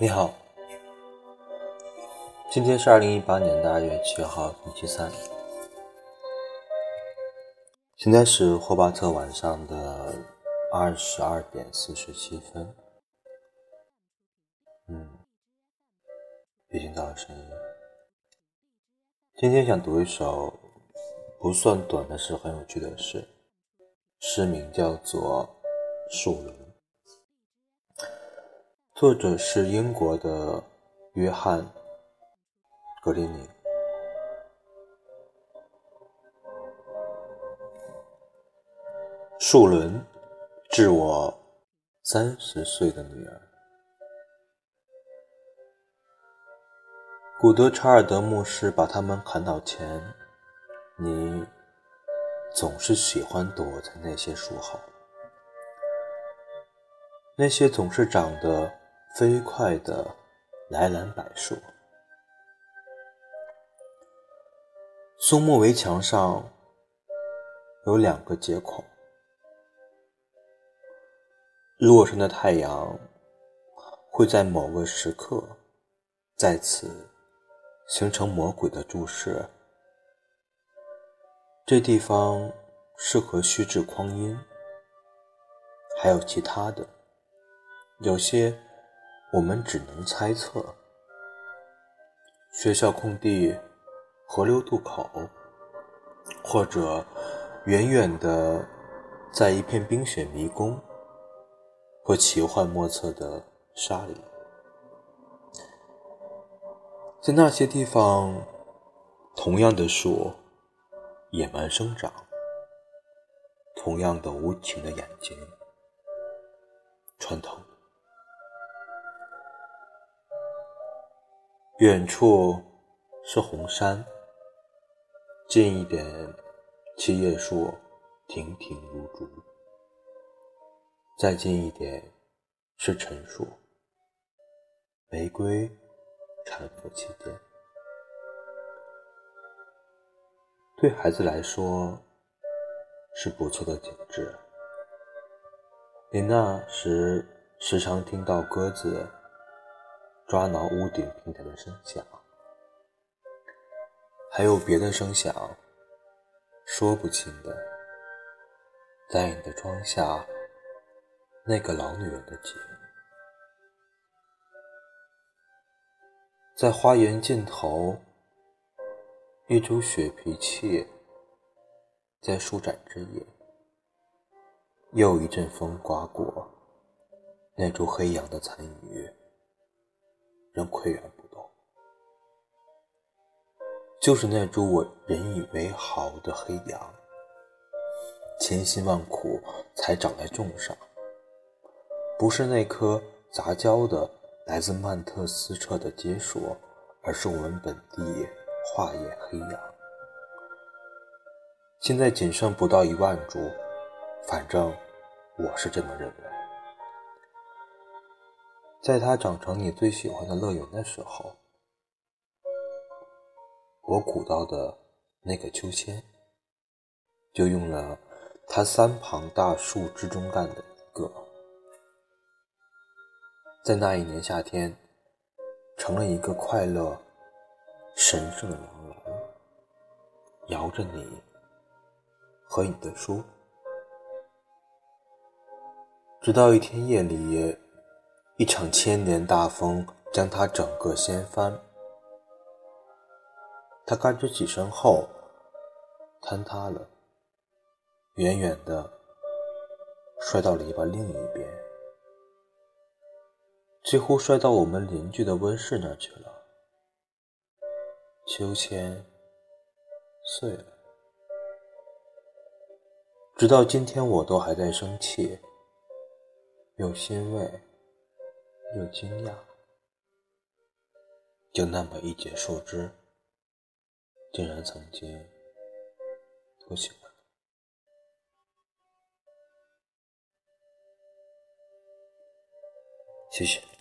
你好，今天是二零一八年的二月七号，星期三。现在是霍巴特晚上的二十二点四十七分。嗯，已经到了深夜。今天想读一首不算短，但是很有趣的诗，诗名叫做《树林》。作者是英国的约翰·格林宁。树轮，致我三十岁的女儿。古德查尔德牧师把他们砍倒前，你总是喜欢躲在那些树后，那些总是长得。飞快的来兰柏树，松木围墙上有两个结孔。落山的太阳会在某个时刻在此形成魔鬼的注视。这地方适合虚掷光阴，还有其他的，有些。我们只能猜测：学校空地、河流渡口，或者远远的在一片冰雪迷宫或奇幻莫测的沙里，在那些地方，同样的树野蛮生长，同样的无情的眼睛穿透。远处是红山，近一点，七叶树亭亭如竹；再近一点是陈树，玫瑰搀扶其间。对孩子来说是不错的景致。你那时时常听到鸽子。抓挠屋顶平台的声响，还有别的声响，说不清的，在你的窗下，那个老女人的景，在花园尽头，一株雪皮楔在舒展枝叶，又一阵风刮过，那株黑杨的残余。仍岿然不动，就是那株我引以为豪的黑杨，千辛万苦才长在种上，不是那棵杂交的来自曼特斯彻的结树，而是我们本地化叶黑杨。现在仅剩不到一万株，反正我是这么认为。在它长成你最喜欢的乐园的时候，我鼓捣的那个秋千，就用了它三旁大树之中干的一个，在那一年夏天，成了一个快乐、神圣的摇篮，摇着你和你的书，直到一天夜里。一场千年大风将它整个掀翻，它嘎吱几声后坍塌了，远远的摔到篱笆另一边，几乎摔到我们邻居的温室那去了。秋千碎了，直到今天我都还在生气，又欣慰。又惊讶，就那么一截树枝，竟然曾经多喜欢。谢谢。